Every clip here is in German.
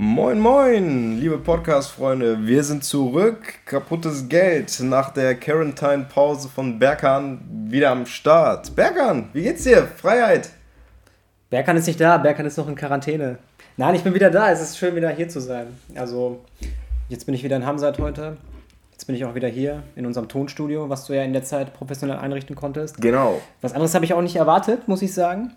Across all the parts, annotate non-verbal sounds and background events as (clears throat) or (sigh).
Moin, moin, liebe Podcast-Freunde, wir sind zurück. Kaputtes Geld nach der Quarantine-Pause von Berkan wieder am Start. Berkan, wie geht's dir? Freiheit? Berkan ist nicht da, Berkan ist noch in Quarantäne. Nein, ich bin wieder da, es ist schön wieder hier zu sein. Also, jetzt bin ich wieder in Hamsat heute. Jetzt bin ich auch wieder hier in unserem Tonstudio, was du ja in der Zeit professionell einrichten konntest. Genau. Was anderes habe ich auch nicht erwartet, muss ich sagen.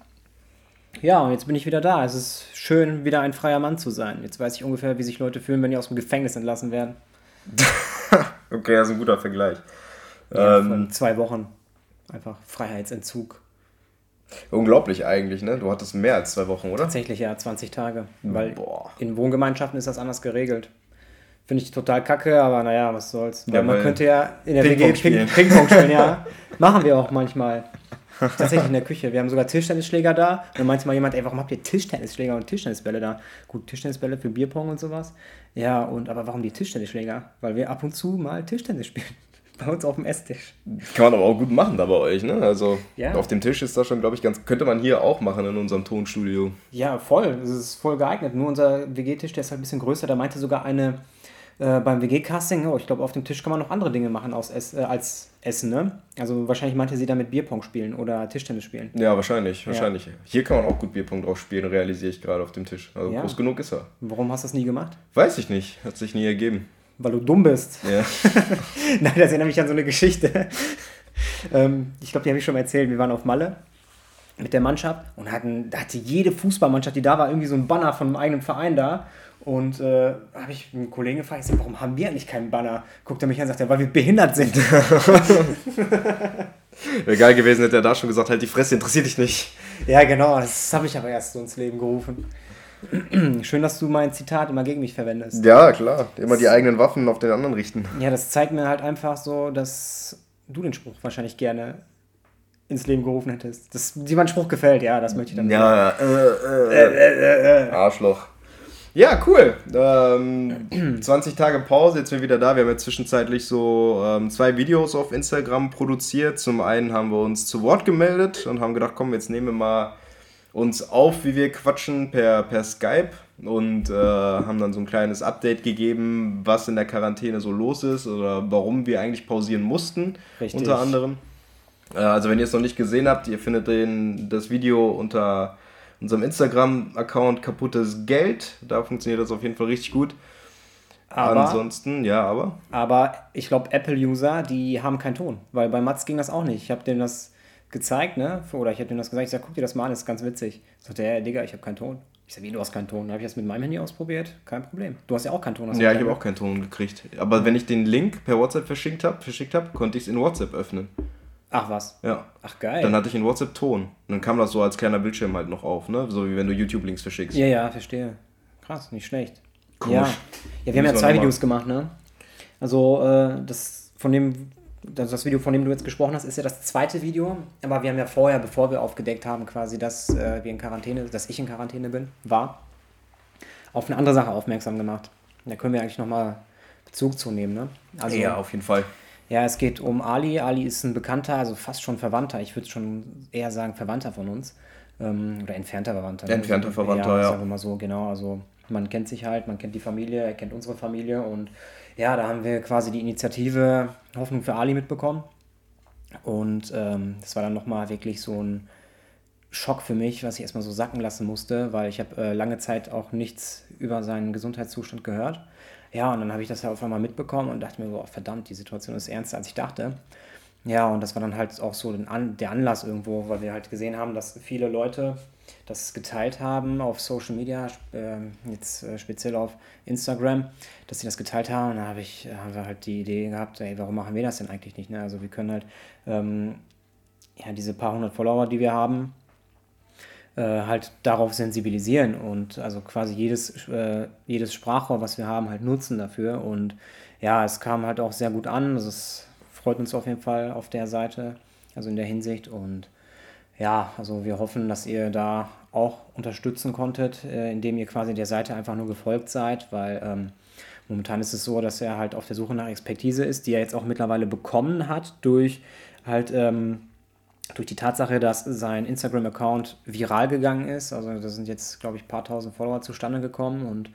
Ja, und jetzt bin ich wieder da. Es ist schön, wieder ein freier Mann zu sein. Jetzt weiß ich ungefähr, wie sich Leute fühlen, wenn die aus dem Gefängnis entlassen werden. (laughs) okay, das ist ein guter Vergleich. Ja, ähm, von zwei Wochen. Einfach Freiheitsentzug. Unglaublich eigentlich, ne? Du hattest mehr als zwei Wochen, oder? Tatsächlich, ja, 20 Tage. Weil Boah. in Wohngemeinschaften ist das anders geregelt. Finde ich total kacke, aber naja, was soll's. Weil ja, man könnte ja in der WG Ping-Pong spielen. spielen, ja. (laughs) Machen wir auch manchmal. (laughs) Tatsächlich in der Küche. Wir haben sogar Tischtennisschläger da. Und dann meinte mal jemand, ey, warum habt ihr Tischtennisschläger und Tischtennisbälle da? Gut, Tischtennisbälle für Bierpong und sowas. Ja, und aber warum die Tischtennisschläger? Weil wir ab und zu mal Tischtennis spielen. (laughs) Bei uns auf dem Esstisch. Kann man aber auch gut machen da bei euch, ne? Also ja. auf dem Tisch ist das schon, glaube ich, ganz. Könnte man hier auch machen in unserem Tonstudio. Ja, voll. Das ist voll geeignet. Nur unser WG-Tisch, der ist halt ein bisschen größer. Da meinte sogar eine äh, beim WG-Casting, oh, ich glaube, auf dem Tisch kann man noch andere Dinge machen aus Ess, äh, als Essen, ne? Also wahrscheinlich meinte sie damit Bierpong spielen oder Tischtennis spielen. Ja, wahrscheinlich, wahrscheinlich. Ja. Hier kann man auch gut Bierpong drauf spielen, realisiere ich gerade auf dem Tisch. Also ja. groß genug ist er. Warum hast du das nie gemacht? Weiß ich nicht, hat sich nie ergeben. Weil du dumm bist. Ja. (laughs) (laughs) Nein, das erinnert mich an so eine Geschichte. (laughs) ähm, ich glaube, die habe ich schon mal erzählt. Wir waren auf Malle mit der Mannschaft und hatten, da hatte jede Fußballmannschaft, die da war, irgendwie so ein Banner von einem eigenen Verein da. Und äh, habe ich einen Kollegen gefragt, ich sag, warum haben wir eigentlich keinen Banner? Guckt er mich an und sagt, ja, weil wir behindert sind. (laughs) Wäre geil gewesen, hätte er da schon gesagt, halt die Fresse, interessiert dich nicht. Ja, genau, das habe ich aber erst so ins Leben gerufen. (clears throat) Schön, dass du mein Zitat immer gegen mich verwendest. Ja, klar. Immer die eigenen Waffen auf den anderen richten. Ja, das zeigt mir halt einfach so, dass du den Spruch wahrscheinlich gerne ins Leben gerufen hättest. Dass dir mein Spruch gefällt, ja, das möchte ich dann Ja, äh, äh, äh, äh, Arschloch. Ja, cool. Ähm, (clears throat) 20 Tage Pause, jetzt sind wir wieder da. Wir haben jetzt zwischenzeitlich so ähm, zwei Videos auf Instagram produziert. Zum einen haben wir uns zu Wort gemeldet und haben gedacht, komm, jetzt nehmen wir mal uns auf, wie wir quatschen per, per Skype und äh, haben dann so ein kleines Update gegeben, was in der Quarantäne so los ist oder warum wir eigentlich pausieren mussten, Richtig. unter anderem. Äh, also wenn ihr es noch nicht gesehen habt, ihr findet den, das Video unter unserem Instagram-Account kaputtes Geld. Da funktioniert das auf jeden Fall richtig gut. Aber, Ansonsten, ja, aber. Aber ich glaube, Apple-User, die haben keinen Ton. Weil bei Mats ging das auch nicht. Ich habe dem das gezeigt, ne? Oder ich habe dem das gesagt. Ich sage, guck dir das mal an, das ist ganz witzig. Sagt er, ja, Digga, ich habe keinen Ton. Ich sage, wie, du hast keinen Ton? Habe ich das mit meinem Handy ausprobiert? Kein Problem. Du hast ja auch keinen Ton. Ja, ich habe auch keinen Ton gekriegt. Aber wenn ich den Link per WhatsApp verschickt habe, verschickt hab, konnte ich es in WhatsApp öffnen. Ach was? Ja. Ach geil. Dann hatte ich in WhatsApp Ton. Und dann kam das so als kleiner Bildschirm halt noch auf, ne? So wie wenn du YouTube-Links verschickst. Ja, ja, verstehe. Krass, nicht schlecht. Cool. Ja. ja, wir haben ja zwei Videos gemacht, ne? Also, äh, das von dem, das, das Video, von dem du jetzt gesprochen hast, ist ja das zweite Video. Aber wir haben ja vorher, bevor wir aufgedeckt haben, quasi, dass äh, wir in Quarantäne, dass ich in Quarantäne bin, war, auf eine andere Sache aufmerksam gemacht. Da können wir eigentlich nochmal Bezug zu nehmen, ne? Also, ja, auf jeden Fall. Ja, es geht um Ali. Ali ist ein Bekannter, also fast schon Verwandter. Ich würde schon eher sagen Verwandter von uns. Ähm, oder entfernter Verwandter. Ne? Entfernter also, Verwandter, ja. ja. Sagen wir mal so, genau. Also man kennt sich halt, man kennt die Familie, er kennt unsere Familie. Und ja, da haben wir quasi die Initiative Hoffnung für Ali mitbekommen. Und ähm, das war dann nochmal wirklich so ein Schock für mich, was ich erstmal so sacken lassen musste, weil ich habe äh, lange Zeit auch nichts über seinen Gesundheitszustand gehört. Ja, und dann habe ich das ja auf einmal mitbekommen und dachte mir, boah, verdammt, die Situation ist ernster, als ich dachte. Ja, und das war dann halt auch so der Anlass irgendwo, weil wir halt gesehen haben, dass viele Leute das geteilt haben auf Social Media, äh, jetzt äh, speziell auf Instagram, dass sie das geteilt haben. Und dann habe ich, haben wir halt die Idee gehabt, ey, warum machen wir das denn eigentlich nicht? Ne? Also wir können halt ähm, ja, diese paar hundert Follower, die wir haben, äh, halt darauf sensibilisieren und also quasi jedes, äh, jedes Sprachrohr, was wir haben, halt nutzen dafür. Und ja, es kam halt auch sehr gut an. Also es freut uns auf jeden Fall auf der Seite, also in der Hinsicht. Und ja, also wir hoffen, dass ihr da auch unterstützen konntet, äh, indem ihr quasi der Seite einfach nur gefolgt seid, weil ähm, momentan ist es so, dass er halt auf der Suche nach Expertise ist, die er jetzt auch mittlerweile bekommen hat durch halt ähm, durch die Tatsache, dass sein Instagram-Account viral gegangen ist. Also da sind jetzt, glaube ich, ein paar tausend Follower zustande gekommen und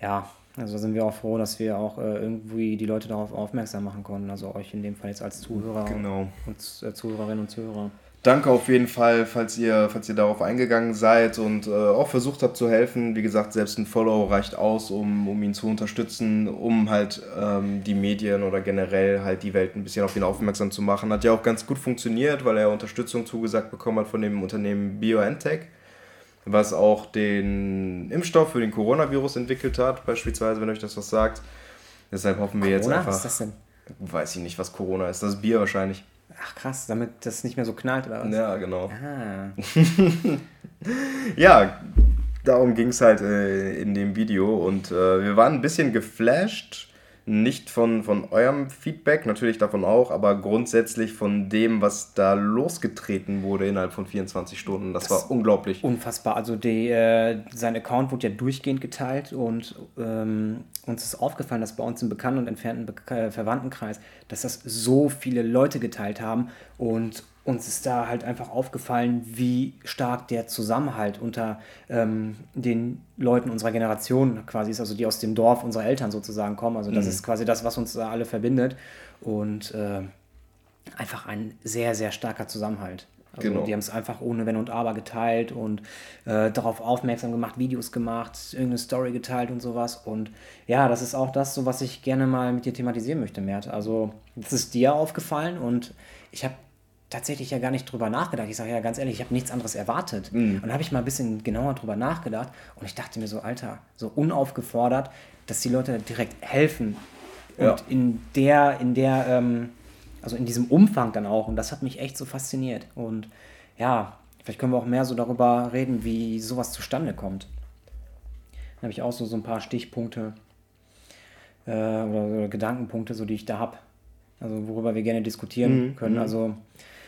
ja, also sind wir auch froh, dass wir auch äh, irgendwie die Leute darauf aufmerksam machen konnten. Also euch in dem Fall jetzt als Zuhörer Genau. und äh, Zuhörerinnen und Zuhörer. Danke auf jeden Fall, falls ihr, falls ihr darauf eingegangen seid und äh, auch versucht habt zu helfen. Wie gesagt, selbst ein Follow reicht aus, um, um ihn zu unterstützen, um halt ähm, die Medien oder generell halt die Welt ein bisschen auf ihn aufmerksam zu machen. Hat ja auch ganz gut funktioniert, weil er Unterstützung zugesagt bekommen hat von dem Unternehmen BioNTech, was auch den Impfstoff für den Coronavirus entwickelt hat, beispielsweise, wenn euch das was sagt. Deshalb hoffen wir jetzt Corona? einfach. Was ist das denn? Weiß ich nicht, was Corona ist. Das ist Bier wahrscheinlich. Ach krass, damit das nicht mehr so knallt oder was? Ja, genau. Ah, (laughs) Ja, darum ging es halt äh, in dem Video und äh, wir waren ein bisschen geflasht, nicht von, von eurem Feedback, natürlich davon auch, aber grundsätzlich von dem, was da losgetreten wurde innerhalb von 24 Stunden. Das, war unglaublich. unfassbar. Also die, äh, sein Account wurde ja durchgehend geteilt und ähm, uns ist aufgefallen, dass bei uns im bekannten und entfernten Be äh, Verwandtenkreis, dass das so viele Leute geteilt haben und uns ist da halt einfach aufgefallen, wie stark der Zusammenhalt unter ähm, den Leuten unserer Generation quasi ist, also die aus dem Dorf unserer Eltern sozusagen kommen. Also das ist quasi das, was uns da alle verbindet und äh, einfach ein sehr, sehr starker Zusammenhalt. Also Genau. die haben es einfach ohne Wenn und Aber geteilt und äh, darauf aufmerksam gemacht, Videos gemacht, irgendeine Story geteilt und sowas. Und ja, das ist auch das, so was ich gerne mal mit dir thematisieren möchte, Mert. Also, das ist dir aufgefallen und ich habe tatsächlich ja gar nicht drüber nachgedacht. Ich sage ja ganz ehrlich, ich habe nichts anderes erwartet. Und dann habe ich mal ein bisschen genauer drüber nachgedacht und ich dachte mir so, Alter, so unaufgefordert, dass die Leute direkt helfen. Und Ja. in der, in der, ähm, also in diesem Umfang dann auch. Und das hat mich echt so fasziniert. Und ja, vielleicht können wir auch mehr so darüber reden, wie sowas zustande kommt. Dann habe ich auch so, so ein paar Stichpunkte äh, oder, oder Gedankenpunkte, so die ich da habe. Also worüber wir gerne diskutieren können. Also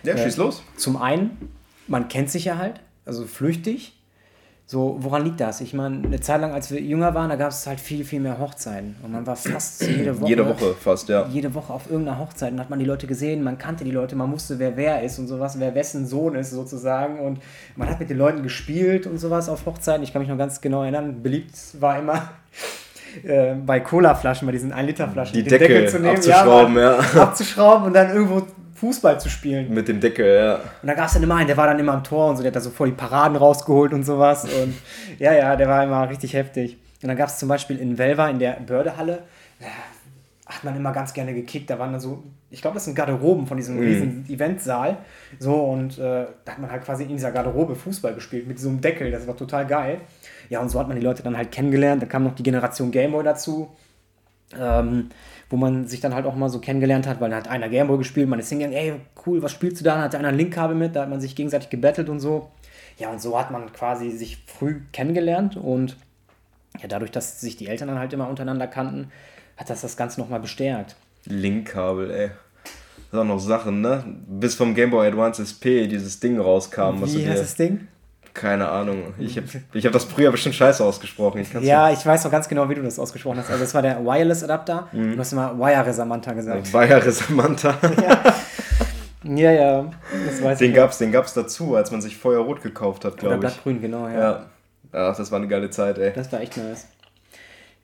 Ja, äh, schieß los. zum einen, man kennt sich ja halt, also flüchtig. So, woran liegt das? Ich meine, eine Zeit lang, als wir jünger waren, da gab es halt viel, viel mehr Hochzeiten. Und man war fast (clears throat) jede Woche. Jede Woche fast, ja. Jede Woche auf irgendeiner Hochzeit und hat man die Leute gesehen, man kannte die Leute, man wusste, wer wer ist und sowas, wer wessen Sohn ist sozusagen. Und man hat mit den Leuten gespielt und sowas auf Hochzeiten. Ich kann mich noch ganz genau erinnern, beliebt war immer (laughs) äh, bei Colaflaschen, bei diesen 1-Liter-Flaschen, Die den Deckel abzuschrauben, ja. Abzuschrauben und dann irgendwo Fußball zu spielen. Mit dem Deckel, ja. Und da gab es dann immer einen, der war dann immer am Tor und so, der hat da so voll die Paraden rausgeholt und sowas. Und (laughs) ja, ja, der war immer richtig heftig. Und dann gab es zum Beispiel in Velva, in der Bördehalle, hat man immer ganz gerne gekickt. Da waren dann so, ich glaube, das sind Garderoben von diesem riesen Eventsaal. So, und äh, da hat man halt quasi in dieser Garderobe Fußball gespielt mit so einem Deckel. Das war total geil. Ja, und so hat man die Leute dann halt kennengelernt. Da kam noch die Generation Gameboy dazu ähm, wo man sich dann halt auch mal so kennengelernt hat, weil dann hat einer Gameboy gespielt, man ist hingegangen, ey, cool, was spielst du da? Dann hatte einer ein Linkkabel mit, da hat man sich gegenseitig gebettelt und so. Ja, und so hat man quasi sich früh kennengelernt und ja, dadurch, dass sich die Eltern dann halt immer untereinander kannten, hat das das Ganze nochmal bestärkt. Linkkabel, ey. Das ist auch noch Sachen, ne? Bis vom Game Boy Advance SP dieses Ding rauskam. was du Wie heißt das Ding? Keine Ahnung. Ich habe ich hab das früher bestimmt scheiße ausgesprochen. Ich Ja, ich weiß noch ganz genau, wie du das ausgesprochen hast. Also, das war der Wireless-Adapter. Du hast immer Wire-Samantha gesagt. nicht. Bayer Samantha. (laughs) Ja, ja, das weiß Den ich. gab's, den gab's dazu, als man sich Feuerrot gekauft hat, Oder glaube ich. Blattgrün, genau, ja. Ja. Ach, das war eine geile Zeit, ey. Das war echt nice.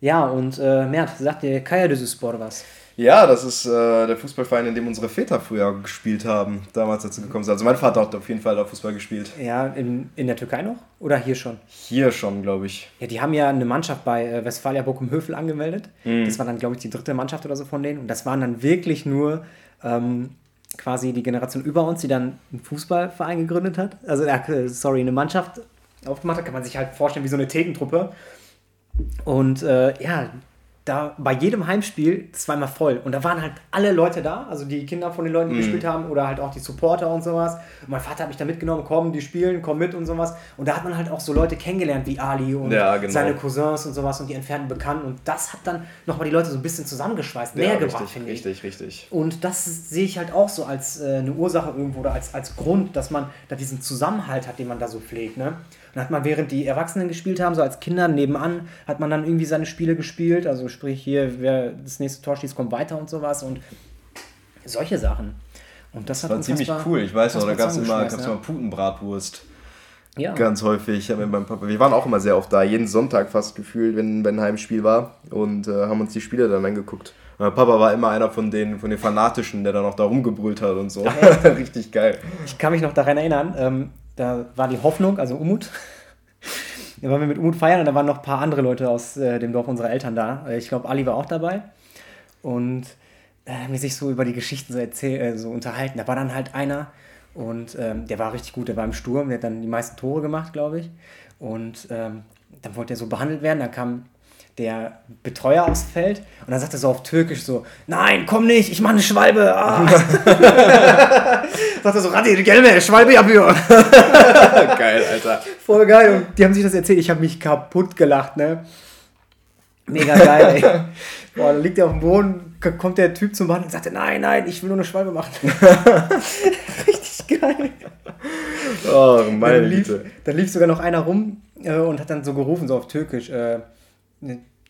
Ja, und äh, Mert, sagt dir Kaya de Sport was? Ja, das ist äh, der Fußballverein, in dem unsere Väter früher gespielt haben, damals dazu gekommen sind. Also mein Vater hat auf jeden Fall da Fußball gespielt. Ja, in, in der Türkei noch? Oder hier schon? Hier schon, glaube ich. Ja, die haben ja eine Mannschaft bei äh, Westfalia Bochum-Höfel angemeldet. Mhm. Das war dann, glaube ich, die dritte Mannschaft oder so von denen. Und das waren dann wirklich nur ähm, quasi die Generation über uns, die dann einen Fußballverein gegründet hat. Also, äh, sorry, eine Mannschaft aufgemacht hat. Kann man sich halt vorstellen wie so eine Thekentruppe. Und äh, ja, da bei jedem Heimspiel zweimal voll. Und da waren halt alle Leute da, also die Kinder von den Leuten, die Mhm. gespielt haben, oder halt auch die Supporter und sowas. Und mein Vater hat mich da mitgenommen, komm, die spielen, komm mit und sowas. Und da hat man halt auch so Leute kennengelernt wie Ali und Ja, genau. seine Cousins und sowas und die entfernten Bekannten. Und das hat dann nochmal die Leute so ein bisschen zusammengeschweißt, Ja, näher gebracht, richtig, finde ich. richtig, richtig. Und das sehe ich halt auch so als äh, eine Ursache irgendwo oder als, als Grund, dass man da diesen Zusammenhalt hat, den man da so pflegt. Ne? Dann hat man, während die Erwachsenen gespielt haben, so als Kinder nebenan, hat man dann irgendwie seine Spiele gespielt. Also sprich hier, wer das nächste Tor schießt, kommt weiter und sowas. Und solche Sachen. Und das hat War ziemlich cool. Ich weiß noch, da unfassbar gab's immer, gab's ja. immer Putenbratwurst. Ja. Ganz häufig. Papa. Wir waren auch immer sehr oft da, jeden Sonntag fast gefühlt, wenn, wenn ein Heimspiel war und äh, haben uns die Spiele dann angeguckt. Mein Papa war immer einer von den, von den Fanatischen, der dann auch da rumgebrüllt hat und so. (laughs) Richtig geil. Ich kann mich noch daran erinnern, ähm, da war die Hoffnung, also Umut. da waren wir mit Umut feiern und da waren noch ein paar andere Leute aus äh, dem Dorf unserer Eltern da. Äh, ich glaube, Ali war auch dabei. Und äh, haben sich so über die Geschichten so, erzähl äh, so unterhalten. Da war dann halt einer, und ähm, der war richtig gut, der war im Sturm, der hat dann die meisten Tore gemacht, glaube ich. Und ähm, dann wollte er so behandelt werden, dann kam der Betreuer aufs Feld und dann sagt er so auf Türkisch so, nein, komm nicht, ich mache eine Schwalbe. Ah. (laughs) sagt er so, Radi, gelbe Schwalbe ja (laughs) Geil, Alter. Voll geil und die haben sich das erzählt, ich habe mich kaputt gelacht, ne. Mega geil, ey. (laughs) Boah, dann liegt er auf dem Boden, kommt der Typ zum Mann und sagt, nein, nein, ich will nur eine Schwalbe machen. Richtig geil. Oh, meine dann lief, dann lief sogar noch einer rum äh, und hat dann so gerufen, so auf Türkisch, äh,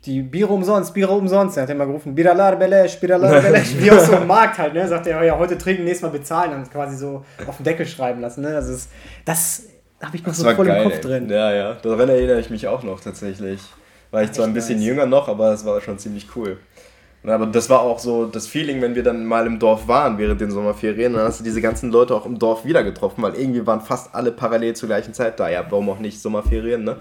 die Biere umsonst, Biere umsonst. Er hat immer gerufen, Biralar Belesch, Biralar Belesch. Wie auf so einem Markt halt, ne? Sagt er, ja, heute trinken, nächstes Mal bezahlen. Und quasi so auf den Deckel schreiben lassen, ne? Das, das habe ich noch das so voll geil, im Kopf drin. Ja, ja. Daran erinnere ich mich auch noch tatsächlich. War ich zwar ein bisschen nice. jünger noch, aber es war schon ziemlich cool. Aber das war auch so das Feeling, wenn wir dann mal im Dorf waren während den Sommerferien, dann hast du diese ganzen Leute auch im Dorf wieder getroffen, weil irgendwie waren fast alle parallel zur gleichen Zeit da. Ja, warum auch nicht Sommerferien, ne?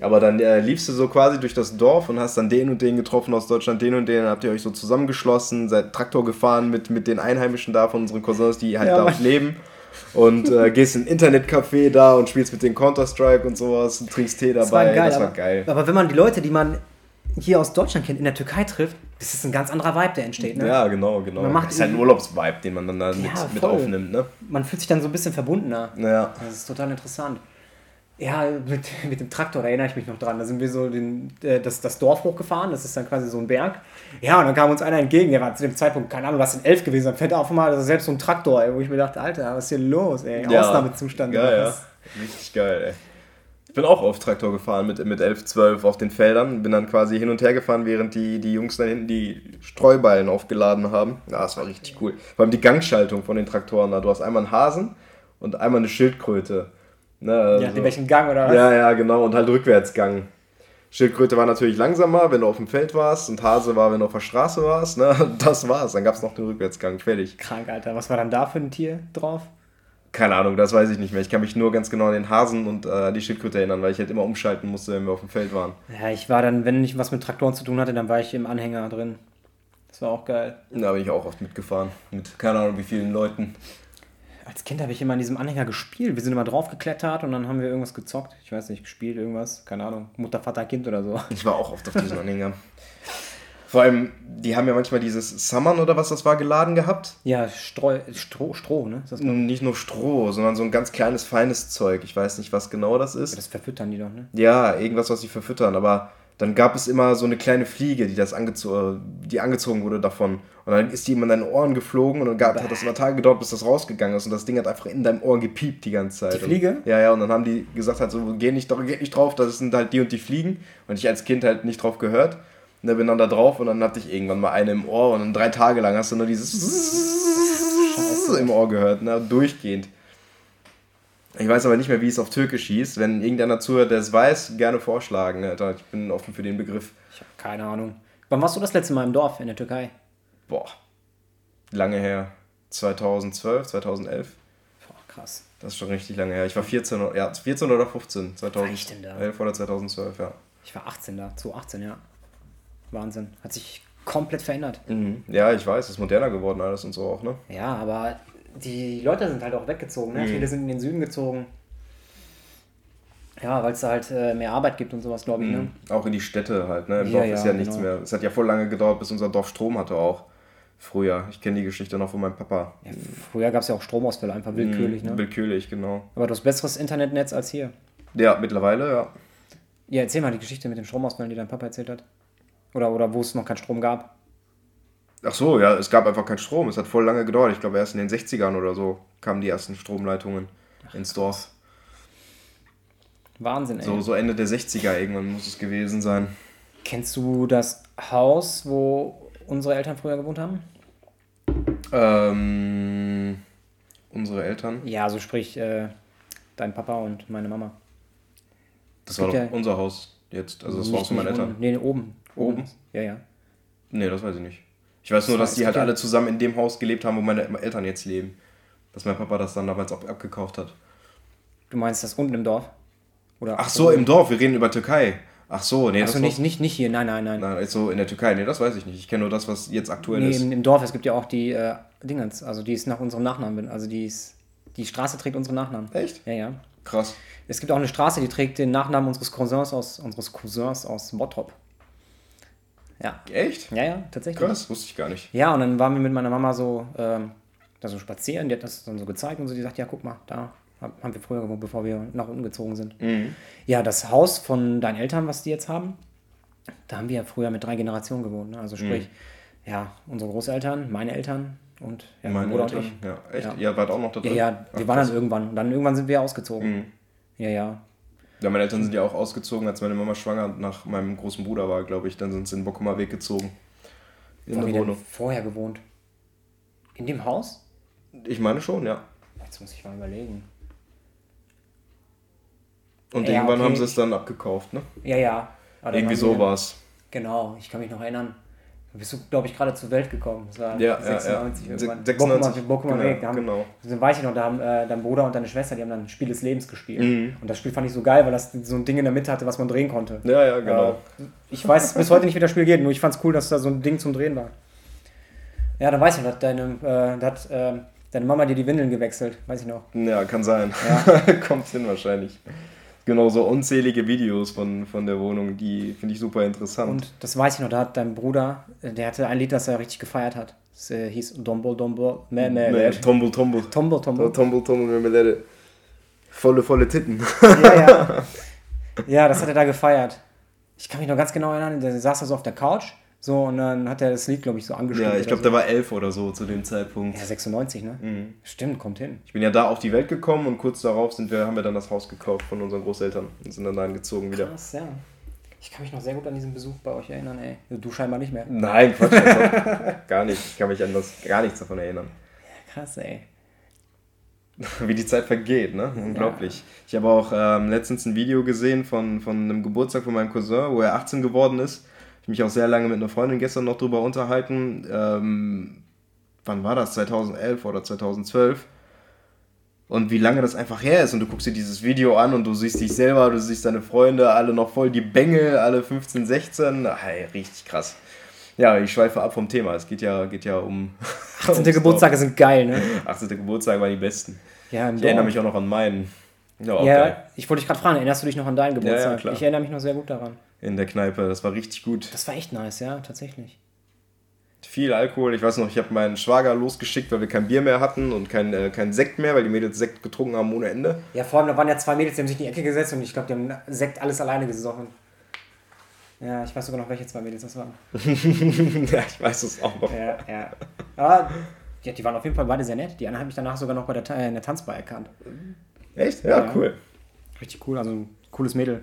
Aber dann äh, liefst du so quasi durch das Dorf und hast dann den und den getroffen aus Deutschland, den und den, dann habt ihr euch so zusammengeschlossen, seid Traktor gefahren mit, mit den Einheimischen da von unseren Cousins, die halt ja, da leben. Und äh, (laughs) gehst in ein Internetcafé da und spielst mit den Counter-Strike und sowas und trinkst Tee dabei. Das war geil. Das war geil. Aber, aber wenn man die Leute, die man hier aus Deutschland kennt, in der Türkei trifft, das ist ein ganz anderer Vibe, der entsteht. Ne? Ja, genau, genau. Man macht das ist halt ein Urlaubsvibe, den man dann da ja, mit, mit, aufnimmt. Ne? Man fühlt sich dann so ein bisschen verbundener. Ja. Das ist total interessant. Ja, mit, (laughs) mit dem Traktor, da erinnere ich mich noch dran. Da sind wir so den, äh, das, das Dorf hochgefahren, das ist dann quasi so ein Berg. Ja, und dann kam uns einer entgegen, der war zu dem Zeitpunkt, keine Ahnung, was in elf gewesen, dann fährt er auf einmal also selbst so ein Traktor, ey, wo ich mir dachte, Alter, was ist hier los, ey? Ja. Ausnahmezustand. Geil, ja. Richtig geil, ey bin auch auf Traktor gefahren mit, mit 11, 12 auf den Feldern. Bin dann quasi hin und her gefahren, während die, die Jungs da hinten die Streuballen aufgeladen haben. Ja, das war richtig cool. Vor allem die Gangschaltung von den Traktoren. Da. Du hast einmal einen Hasen und einmal eine Schildkröte. Ne, also, ja, in welchen Gang oder was? Ja, ja, genau. Und halt Rückwärtsgang. Schildkröte war natürlich langsamer, wenn du auf dem Feld warst und Hase war, wenn du auf der Straße warst. Ne? (laughs) Das war's. Dann gab es noch den Rückwärtsgang. Fertig. Krank, Alter. Was war dann da für ein Tier drauf? Keine Ahnung, das weiß ich nicht mehr. Ich kann mich nur ganz genau an den Hasen und äh, die Schildkröte erinnern, weil ich halt immer umschalten musste, wenn wir auf dem Feld waren. Ja, ich war dann, wenn ich was mit Traktoren zu tun hatte, dann war ich im Anhänger drin. Das war auch geil. Da bin ich auch oft mitgefahren. Mit keine Ahnung wie vielen Leuten. Als Kind habe ich immer an diesem Anhänger gespielt. Wir sind immer draufgeklettert und dann haben wir irgendwas gezockt. Ich weiß nicht, gespielt, irgendwas. Keine Ahnung. Mutter, Vater, Kind oder so. Ich war auch oft auf diesem Anhänger. Vor allem, die haben ja manchmal dieses Summern oder was das war geladen gehabt. Ja, Streu, Stroh, Stroh, ne? Nicht nur Stroh, sondern so ein ganz kleines, feines Zeug. Ich weiß nicht, was genau das ist. Das verfüttern die doch, ne? Ja, irgendwas, was sie verfüttern. Aber dann gab es immer so eine kleine Fliege, die das angezogen, die angezogen wurde davon. Und dann ist die immer in deine Ohren geflogen und dann gab, hat das immer Tage gedauert, bis das rausgegangen ist. Und das Ding hat einfach in deinem Ohr gepiept die ganze Zeit. Die Fliege? Und, ja, ja, und dann haben die gesagt halt so, geh nicht, geh nicht drauf, das sind halt die und die Fliegen. Und ich als Kind halt nicht drauf gehört. Und dann bin dann da drauf und dann hatte ich irgendwann mal eine im Ohr und dann drei Tage lang hast du nur dieses Scheiße im Ohr gehört, ne? durchgehend. Ich weiß aber nicht mehr, wie es auf Türkisch hieß. Wenn irgendeiner zuhört, der es weiß, gerne vorschlagen. Alter. Ich bin offen für den Begriff. Ich habe keine Ahnung. Wann warst du das letzte Mal im Dorf in der Türkei? Boah, lange her. 2012, 2011. Boah, krass. Das ist schon richtig lange her. Ich war 14, ja, 14 oder 15, 2011 oder 2012, ja. Ich war 18 da, 2018, ja. Wahnsinn. Hat sich komplett verändert. Mhm. Ja, ich weiß, ist moderner geworden alles und so auch, ne? Ja, aber die Leute sind halt auch weggezogen, ne? Mhm. Viele sind in den Süden gezogen. Ja, weil es da halt äh, mehr Arbeit gibt und sowas, glaube ich, ne? mhm. Auch in die Städte halt, ne? Im ja, Dorf ist ja, ja nichts genau. mehr. Es hat ja voll lange gedauert, bis unser Dorf Strom hatte auch. Früher. Ich kenne die Geschichte noch von meinem Papa. Ja, früher gab es ja auch Stromausfälle, einfach willkürlich, mhm, ne? Willkürlich, genau. Aber du hast besseres Internetnetz als hier. Ja, mittlerweile, ja. Ja, erzähl mal die Geschichte mit den Stromausfällen, die dein Papa erzählt hat. Oder, oder wo es noch keinen Strom gab? Ach so, ja, es gab einfach keinen Strom. Es hat voll lange gedauert. Ich glaube, erst in den 60ern oder so kamen die ersten Stromleitungen Ach, ins Dorf. Wahnsinn, ey. So, so Ende der 60er irgendwann muss es gewesen sein. Kennst du das Haus, wo unsere Eltern früher gewohnt haben? Ähm, unsere Eltern? Ja, so sprich, äh, dein Papa und meine Mama. Das Es war doch ja- unser Haus jetzt. Also das war Haus von meinen Eltern. Nee, oben. Oben? Ja, ja. Nee, das weiß ich nicht. Ich weiß nur, Das dass war- die halt alle zusammen in dem Haus gelebt haben, wo meine Eltern jetzt leben. Dass mein Papa das dann damals auch abgekauft hat. Du meinst das unten im Dorf? Oder Ach so, im Dorf, wir reden über Türkei. Ach so, nee, Achso, nicht, nicht, nicht hier, nein, nein, nein. Nein, so in der Türkei. Nee, das weiß ich nicht. Ich kenne nur das, was jetzt aktuell Nee, ist. im, im Dorf, es gibt ja auch die äh, Dingens, also die ist nach unserem Nachnamen, also die ist, die Straße trägt unseren Nachnamen. Echt? Ja, ja. Krass. Es gibt auch eine Straße, die trägt den Nachnamen unseres Cousins aus, unseres Cousins aus Bottrop. Ja. Echt? Ja, ja, tatsächlich. Krass, wusste ich gar nicht. Ja, und dann waren wir mit meiner Mama so, ähm, da so spazieren, die hat das dann so gezeigt und so, die sagt, ja, guck mal, da hab- haben wir früher gewohnt, bevor wir nach unten gezogen sind. Mhm. Ja, das Haus von deinen Eltern, was die jetzt haben, da haben wir ja früher mit drei Generationen gewohnt. Ne? Also sprich, ja, unsere Großeltern, meine Eltern und ja, mein Meine Bruder Eltern. und ich. Ja, echt? Ja. Ihr wart auch noch da Ja, drin? ja, wir Ach, waren krass. dann irgendwann. Und dann irgendwann sind wir ausgezogen. Mhm. Ja, ja. Ja, meine Eltern sind ja auch ausgezogen, als meine Mama schwanger nach meinem großen Bruder war, glaube ich. Dann sind sie in Bockumer Weg gezogen. In Wo haben vorher gewohnt? In dem Haus? Ich meine schon, ja. Jetzt muss ich mal überlegen. Und Ja, irgendwann okay. haben sie es dann abgekauft, ne? Ja, ja. Aber Irgendwie so war es. Genau, ich kann mich noch erinnern. Bist du, glaube ich, gerade zur Welt gekommen. Das war Ja, ja, 96 ja. irgendwann. 96, Bockumer genau. Da haben, genau. Weiß ich noch, da haben äh, dein Bruder und deine Schwester, die haben dann ein Spiel des Lebens gespielt. Mhm. Und das Spiel fand ich so geil, weil das so ein Ding in der Mitte hatte, was man drehen konnte. Ja, ja, genau. Äh, ich weiß bis heute nicht, wie das Spiel geht, nur ich fand es cool, dass da so ein Ding zum Drehen war. Ja, dann weiß ich noch, deine, äh, da hat äh, deine Mama dir die Windeln gewechselt, weiß ich noch. Ja, kann sein. (laughs) Kommt hin wahrscheinlich. Genau, so unzählige Videos von, von der Wohnung, die finde ich super interessant. Und das weiß ich noch, da hat dein Bruder, der hatte ein Lied, das er richtig gefeiert hat. Das äh, hieß Dombo Dombo, meh. Tombo, Tombo. Tombo Tombo. Tombo, Tombo, Marmelade. Volle, volle Titten. Ja, ja. (laughs) ja, das hat er da gefeiert. Ich kann mich noch ganz genau erinnern, der saß da so auf der Couch, so, und dann hat er das Lied, glaube ich, so angestimmt. Ja, ich glaube, so. der war elf oder so zu dem Zeitpunkt. Ja, 96, ne? Mhm. Stimmt, kommt hin. Ich bin ja da auf die Welt gekommen und kurz darauf sind wir, haben wir dann das Haus gekauft von unseren Großeltern und sind dann dahin gezogen wieder. Krass, ja. Ich kann mich noch sehr gut an diesen Besuch bei euch erinnern, ey. Du scheinbar nicht mehr. Nein, Quatsch. also, (laughs) gar nicht. Ich kann mich an das gar nichts davon erinnern. Krass, ey. (laughs) Wie die Zeit vergeht, ne? Unglaublich. Ich habe auch ähm, letztens ein Video gesehen von, von einem Geburtstag von meinem Cousin, wo er 18 geworden ist. Ich mich auch sehr lange mit einer Freundin gestern noch drüber unterhalten. Ähm, wann war das? 2011 oder 2012? Und wie lange das einfach her ist. Und du guckst dir dieses Video an und du siehst dich selber, du siehst deine Freunde, alle noch voll die Bengel, alle 15, 16. Hey, richtig krass. Ja, ich schweife ab vom Thema. Es geht ja, geht ja um. (laughs) 18. (laughs) Geburtstage sind geil, ne? 18. Geburtstag waren die besten. Ja, im Ich erinnere Dorf. mich auch noch an meinen. Ja, auch Ja, ich wollte dich gerade fragen, erinnerst du dich noch an deinen Geburtstag? klar. ich erinnere mich noch sehr gut daran. In der Kneipe, das war richtig gut. Das war echt nice, ja, tatsächlich. Viel Alkohol. Ich weiß noch, ich habe meinen Schwager losgeschickt, weil wir kein Bier mehr hatten und kein, äh, kein Sekt mehr, weil die Mädels Sekt getrunken haben ohne Ende. Ja, vor allem, da waren ja zwei Mädels, die haben sich in die Ecke gesetzt und ich glaube, die haben Sekt alles alleine gesoffen. Ja, ich weiß sogar noch, welche zwei Mädels das waren. (laughs) ja, ich weiß es auch noch. Ja, ja. Aber ja, die waren auf jeden Fall beide sehr nett. Die eine habe ich danach sogar noch bei der, äh, in der Tanzbar erkannt. Echt? Ja, Ja. cool. Richtig cool, also ein cooles Mädel.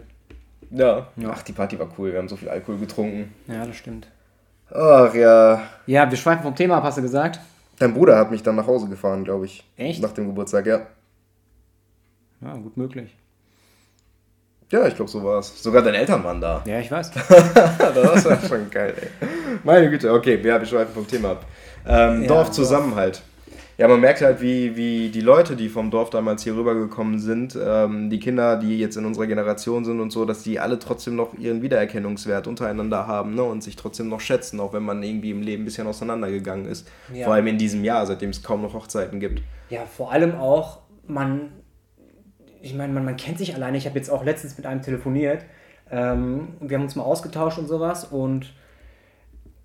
Ja. Ja. Ach, die Party war cool. Wir haben so viel Alkohol getrunken. Ja, das stimmt. Ach ja. Ja, wir schweifen vom Thema ab, hast du gesagt? Dein Bruder hat mich dann nach Hause gefahren, glaube ich. Echt? Nach dem Geburtstag, ja. Ja, gut möglich. Ja, ich glaube, so war es. Sogar deine Eltern waren da. (laughs) Ja, ich weiß. (laughs) das war schon geil, ey. Meine Güte, okay, ja, wir schweifen vom Thema ab. Ähm, Ja, Dorfzusammenhalt. Ja, man merkt halt, wie, wie die Leute, die vom Dorf damals hier rübergekommen sind, ähm, die Kinder, die jetzt in unserer Generation sind und so, dass die alle trotzdem noch ihren Wiedererkennungswert untereinander haben ne, und sich trotzdem noch schätzen, auch wenn man irgendwie im Leben ein bisschen auseinandergegangen ist. Ja. Vor allem in diesem Jahr, seitdem es kaum noch Hochzeiten gibt. Ja, vor allem auch, man, ich meine, man, man kennt sich alleine. Ich habe jetzt auch letztens mit einem telefoniert. Ähm, wir haben uns mal ausgetauscht und sowas und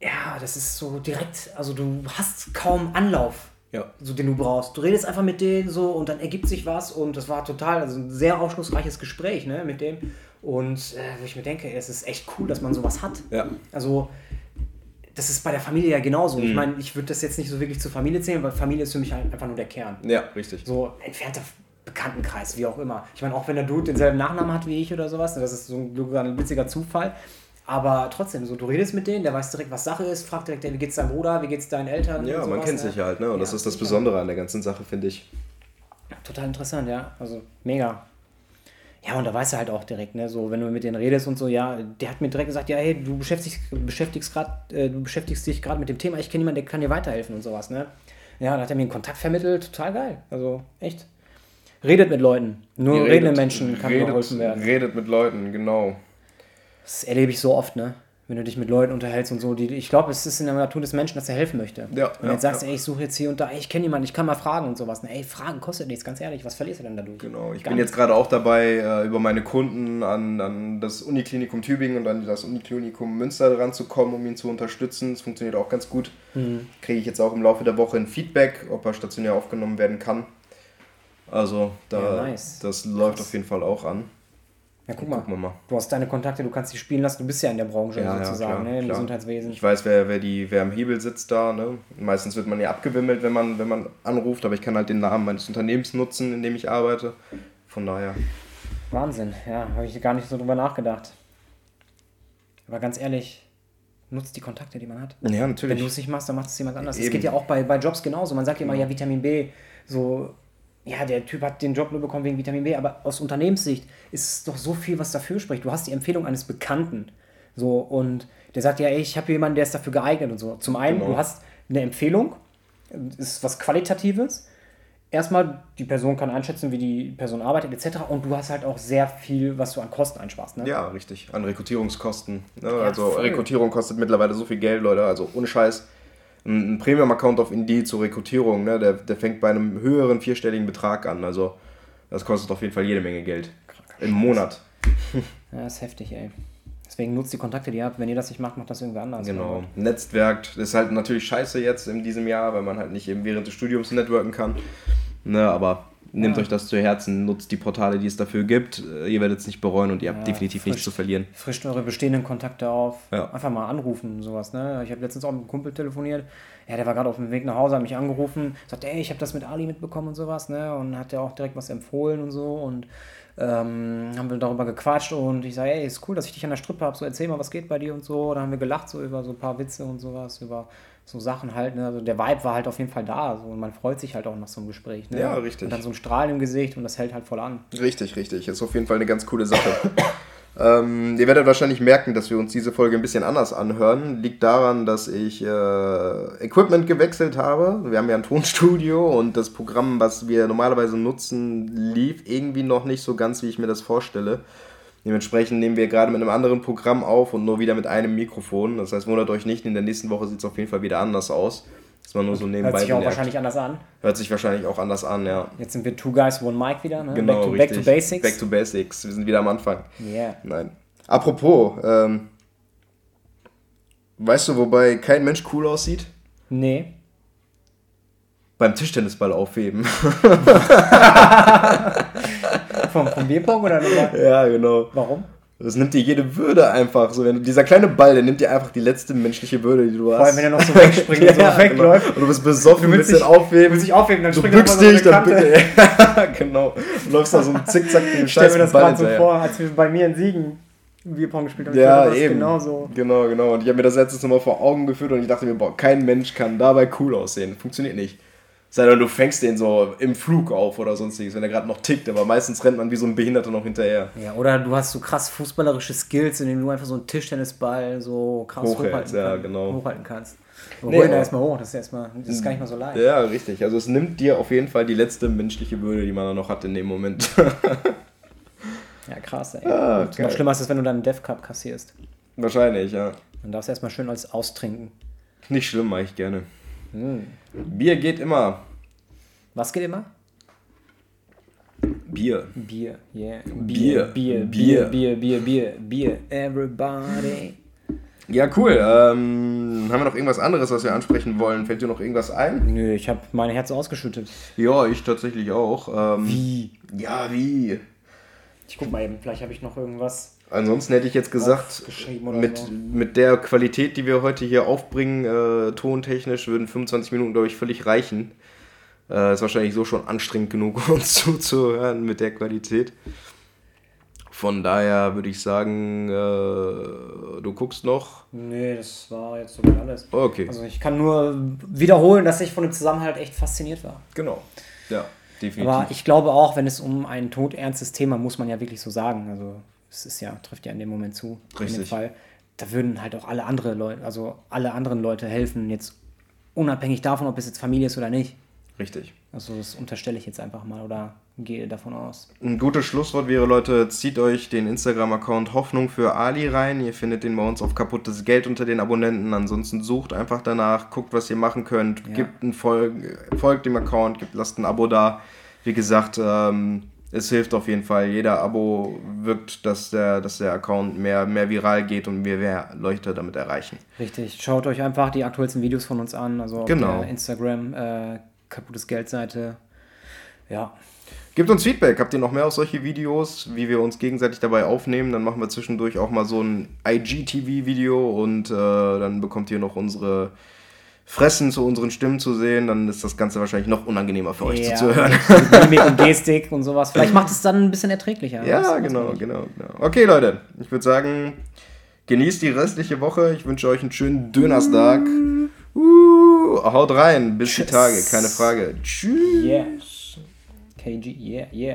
ja, das ist so direkt, also du hast kaum Anlauf, Ja. so den du brauchst. Du redest einfach mit denen so und dann ergibt sich was und das war total, also ein sehr aufschlussreiches Gespräch ne, mit dem. Und äh, wo ich mir denke, es ist echt cool, dass man sowas hat. Ja. Also, das ist bei der Familie ja genauso. Mhm. Ich meine, ich würde das jetzt nicht so wirklich zur Familie zählen, weil Familie ist für mich halt einfach nur der Kern. Ja, richtig. So entfernter Bekanntenkreis, wie auch immer. Ich meine, auch wenn der Dude denselben Nachnamen hat wie ich oder sowas, das ist so ein, ein witziger Zufall. Aber trotzdem, so du redest mit denen, der weiß direkt, was Sache ist, fragt direkt, wie geht's deinem Bruder, wie geht's deinen Eltern? Ja, und man sowas, kennt ne? sich halt, ne? Und das Ja, ist das. Besondere an der ganzen Sache, finde ich. total interessant, ja. Also mega. Ja, und da weißt du halt auch direkt, ne, so, wenn du mit denen redest und so, ja, der hat mir direkt gesagt, ja, hey, du beschäftigst, beschäftigst grad, äh, du beschäftigst dich gerade mit dem Thema, ich kenne jemanden, der kann dir weiterhelfen und sowas, ne. Ja, da hat er mir einen Kontakt vermittelt, total geil. Also, echt. Redet mit Leuten. Nur Ihr redende redet- Menschen kann redet, geholfen werden. Redet mit Leuten, genau. Das erlebe ich so oft, ne? Wenn du dich mit Leuten unterhältst und so. Die, ich glaube, es ist in der Natur des Menschen, dass er helfen möchte. Ja, und ja, jetzt sagst du, ja. ey, ich suche jetzt hier und da, ey, ich kenne jemanden, ich kann mal fragen und sowas. Ne? Ey, Fragen kostet nichts, ganz ehrlich. Was verlierst du denn dadurch? Genau, ich Gar bin jetzt gerade auch dabei, äh, über meine Kunden an, an das Uniklinikum Tübingen und an das Uniklinikum Münster ranzukommen, um ihn zu unterstützen. Das funktioniert auch ganz gut. Mhm. Kriege ich jetzt auch im Laufe der Woche ein Feedback, ob er stationär aufgenommen werden kann. Also, da, Ja, nice. das läuft Krass. auf jeden Fall auch an. Ja, guck mal. Mal. Du hast deine Kontakte, du kannst die spielen lassen. Du bist ja in der Branche Ja, ja, sozusagen, klar, ne? Im. Gesundheitswesen. Ich weiß, wer, wer, die, wer am Hebel sitzt da. Ne? Meistens wird man ja abgewimmelt, wenn man, wenn man anruft, aber ich kann halt den Namen meines Unternehmens nutzen, in dem ich arbeite. Von daher. Wahnsinn, ja, habe ich gar nicht so drüber nachgedacht. Aber ganz ehrlich, nutzt die Kontakte, die man hat. Ja, Wenn du natürlich. es nicht machst, dann macht es jemand anders. Es Eben. geht ja auch bei, bei Jobs genauso. Man sagt ja immer, ja, Vitamin B, so, ja, der Typ hat den Job nur bekommen wegen Vitamin B, aber aus Unternehmenssicht ist es doch so viel, was dafür spricht. Du hast die Empfehlung eines Bekannten. So, und der sagt ja, ey, ich habe jemanden, der ist dafür geeignet und so. Zum einen, Genau. du hast eine Empfehlung, ist was Qualitatives. Erstmal, die Person kann einschätzen, wie die Person arbeitet, etc. Und du hast halt auch sehr viel, was du an Kosten einsparst. Ne? Ja, richtig. An Rekrutierungskosten. Ne? also voll. Rekrutierung kostet mittlerweile so viel Geld, Leute. Also ohne Scheiß. Ein Premium-Account auf Indeed zur Rekrutierung, ne? der, der fängt bei einem höheren vierstelligen Betrag an. Also das kostet auf jeden Fall jede Menge Geld. Im Monat. (laughs) Ja, ist heftig, ey. Deswegen nutzt die Kontakte, die ihr habt. Wenn ihr das nicht macht, macht das irgendwer anders. Genau. Netzwerkt ist halt natürlich scheiße jetzt in diesem Jahr, weil man halt nicht eben während des Studiums networken kann. Ne, aber nehmt Ja. euch das zu Herzen, nutzt die Portale, die es dafür gibt. Äh, Ihr werdet es nicht bereuen und ihr habt Ja, definitiv nichts frisch. zu verlieren. Frischt eure bestehenden Kontakte auf. Ja. Einfach mal anrufen und sowas. Ne? Ich habe letztens auch mit einem Kumpel telefoniert. Ja, der war gerade auf dem Weg nach Hause, hat mich angerufen. Sagt, ey, ich habe das mit Ali mitbekommen und sowas. Ne? Und hat ja auch direkt was empfohlen und so. Und ähm, haben wir darüber gequatscht. Und ich sage, ey, ist cool, dass ich dich an der Strippe habe. So, erzähl mal, was geht bei dir und so. Da haben wir gelacht so über so ein paar Witze und sowas. Über so Sachen halt. Ne? Also der Vibe war halt auf jeden Fall da. So. Und man freut sich halt auch nach so einem Gespräch. Ne? Ja, richtig. Und dann so ein Strahlen im Gesicht und das hält halt voll an. Richtig, richtig. Ist auf jeden Fall eine ganz coole Sache. (coughs) ähm, ihr werdet wahrscheinlich merken, dass wir uns diese Folge ein bisschen anders anhören. Liegt daran, dass ich äh, Equipment gewechselt habe. Wir haben ja ein Tonstudio und das Programm, was wir normalerweise nutzen, lief irgendwie noch nicht so ganz, wie ich mir das vorstelle. Dementsprechend nehmen wir gerade mit einem anderen Programm auf und nur wieder mit einem Mikrofon. Das heißt, wundert euch nicht, in der nächsten Woche sieht es auf jeden Fall wieder anders aus. Das war nur so nebenbei. Hört sich auch wahrscheinlich anders an. Hört sich wahrscheinlich auch anders an, ja. Jetzt sind wir Two Guys, One Mic wieder. Ne? Genau, back, to, back to Basics. Back to Basics. Wir sind wieder am Anfang. yeah. Nein. Apropos, ähm, weißt du, wobei kein Mensch cool aussieht? Nee. Beim Tischtennisball aufheben. (laughs) Vom, vom Bierpong oder nochmal? ja, genau. Warum? Das nimmt dir jede Würde einfach. So, wenn du, dieser kleine Ball, der nimmt dir einfach die letzte menschliche Würde, die du hast. Vor allem, wenn er noch so wegspringt (laughs) und so wegläuft. genau. Und du bist besoffen, Du willst willst dich- aufheben. Will sich aufheben, dann du springt er bückst nochmal dich, so dann Kante. (laughs) ja, genau. Du läufst da so einen Zickzack den Ich stell mir das gerade so vor, als wir bei mir in Siegen Bierpong gespielt haben. Ich Ja, eben. Genauso. Genau, genau. Und ich habe mir das letztes nochmal vor Augen geführt und ich dachte mir, boah, kein Mensch kann dabei cool aussehen. Funktioniert nicht. Sei denn, du fängst den so im Flug auf oder sonstiges, wenn er gerade noch tickt, aber meistens rennt man wie so ein Behinderter noch hinterher. Ja, oder du hast so krass fußballerische Skills, indem du einfach so einen Tischtennisball so krass Hochhältst, hochhalten, ja, kann- genau. hochhalten kannst. Aber Nee, hol ihn erstmal hoch, das ist erstmal, das ist gar nicht mal so leicht. Ja, richtig. Also es nimmt dir auf jeden Fall die letzte menschliche Würde, die man da noch hat in dem Moment. (laughs) Ja, krass, ey. Ah, geil. noch schlimmer ist es, wenn du dann einen Dev Cup kassierst. Wahrscheinlich, ja. Dann darfst du erstmal schön alles austrinken. Nicht schlimm, mache ich gerne. Hm. Bier geht immer. Was geht immer? Bier. Bier, yeah. Bier. Bier, Bier, Bier. Bier, Bier, Bier, Bier. Everybody. Ja, cool. Ähm, haben wir noch irgendwas anderes, was wir ansprechen wollen? Fällt dir noch irgendwas ein? Nö, ich habe mein Herz ausgeschüttet. Ja, ich tatsächlich auch. Ähm, Wie? Ja, wie? Ich guck mal eben, vielleicht habe ich noch irgendwas. Ansonsten hätte ich jetzt gesagt, mit, mit der Qualität, die wir heute hier aufbringen, äh, tontechnisch, würden 25 Minuten, glaube ich, völlig reichen. Äh, ist wahrscheinlich so schon anstrengend genug, uns (laughs) zuzuhören mit der Qualität. Von daher würde ich sagen, äh, du guckst noch. Nee, das war jetzt sogar alles. Okay, Also ich kann nur wiederholen, dass ich von dem Zusammenhalt echt fasziniert war. genau. Ja. definitiv. Aber ich glaube auch, wenn es um ein todernstes Thema, muss man ja wirklich so sagen. Also es ist ja, trifft ja in dem Moment zu. Richtig. In dem Fall. Da würden halt auch alle andere Leute, also alle anderen Leute helfen, jetzt unabhängig davon, ob es jetzt Familie ist oder nicht. Richtig. Also das unterstelle ich jetzt einfach mal oder gehe davon aus. Ein gutes Schlusswort wäre, Leute, zieht euch den Instagram-Account Hoffnung für Ali rein. Ihr findet den bei uns auf kaputtes Geld unter den Abonnenten. Ansonsten sucht einfach danach, guckt, was ihr machen könnt, ja. gebt ein Folg, folgt dem Account, gebt, lasst ein Abo da. Wie gesagt, ähm, es hilft auf jeden Fall. Jeder Abo wirkt, dass der, dass der Account mehr, mehr viral geht und wir mehr Leute damit erreichen. Richtig. Schaut euch einfach die aktuellsten Videos von uns an. Also auf genau. der Instagram äh, kaputtes Geldseite. Ja. Gebt uns Feedback. Habt ihr noch mehr aus solche Videos, wie wir uns gegenseitig dabei aufnehmen? Dann machen wir zwischendurch auch mal so ein IGTV-Video und äh, dann bekommt ihr noch unsere Fressen zu unseren Stimmen zu sehen. Dann ist das Ganze wahrscheinlich noch unangenehmer für euch ja, zuzuhören. (laughs) Mimik und Gestik und sowas. Vielleicht macht es dann ein bisschen erträglicher. Ja, genau, genau, genau. Okay, Leute. Ich würde sagen, genießt die restliche Woche. Ich wünsche euch einen schönen Dönerstag. Uh, haut rein, bis Tschüss. die Tage, keine Frage. Tschüss. Yes. KG, yeah, yeah.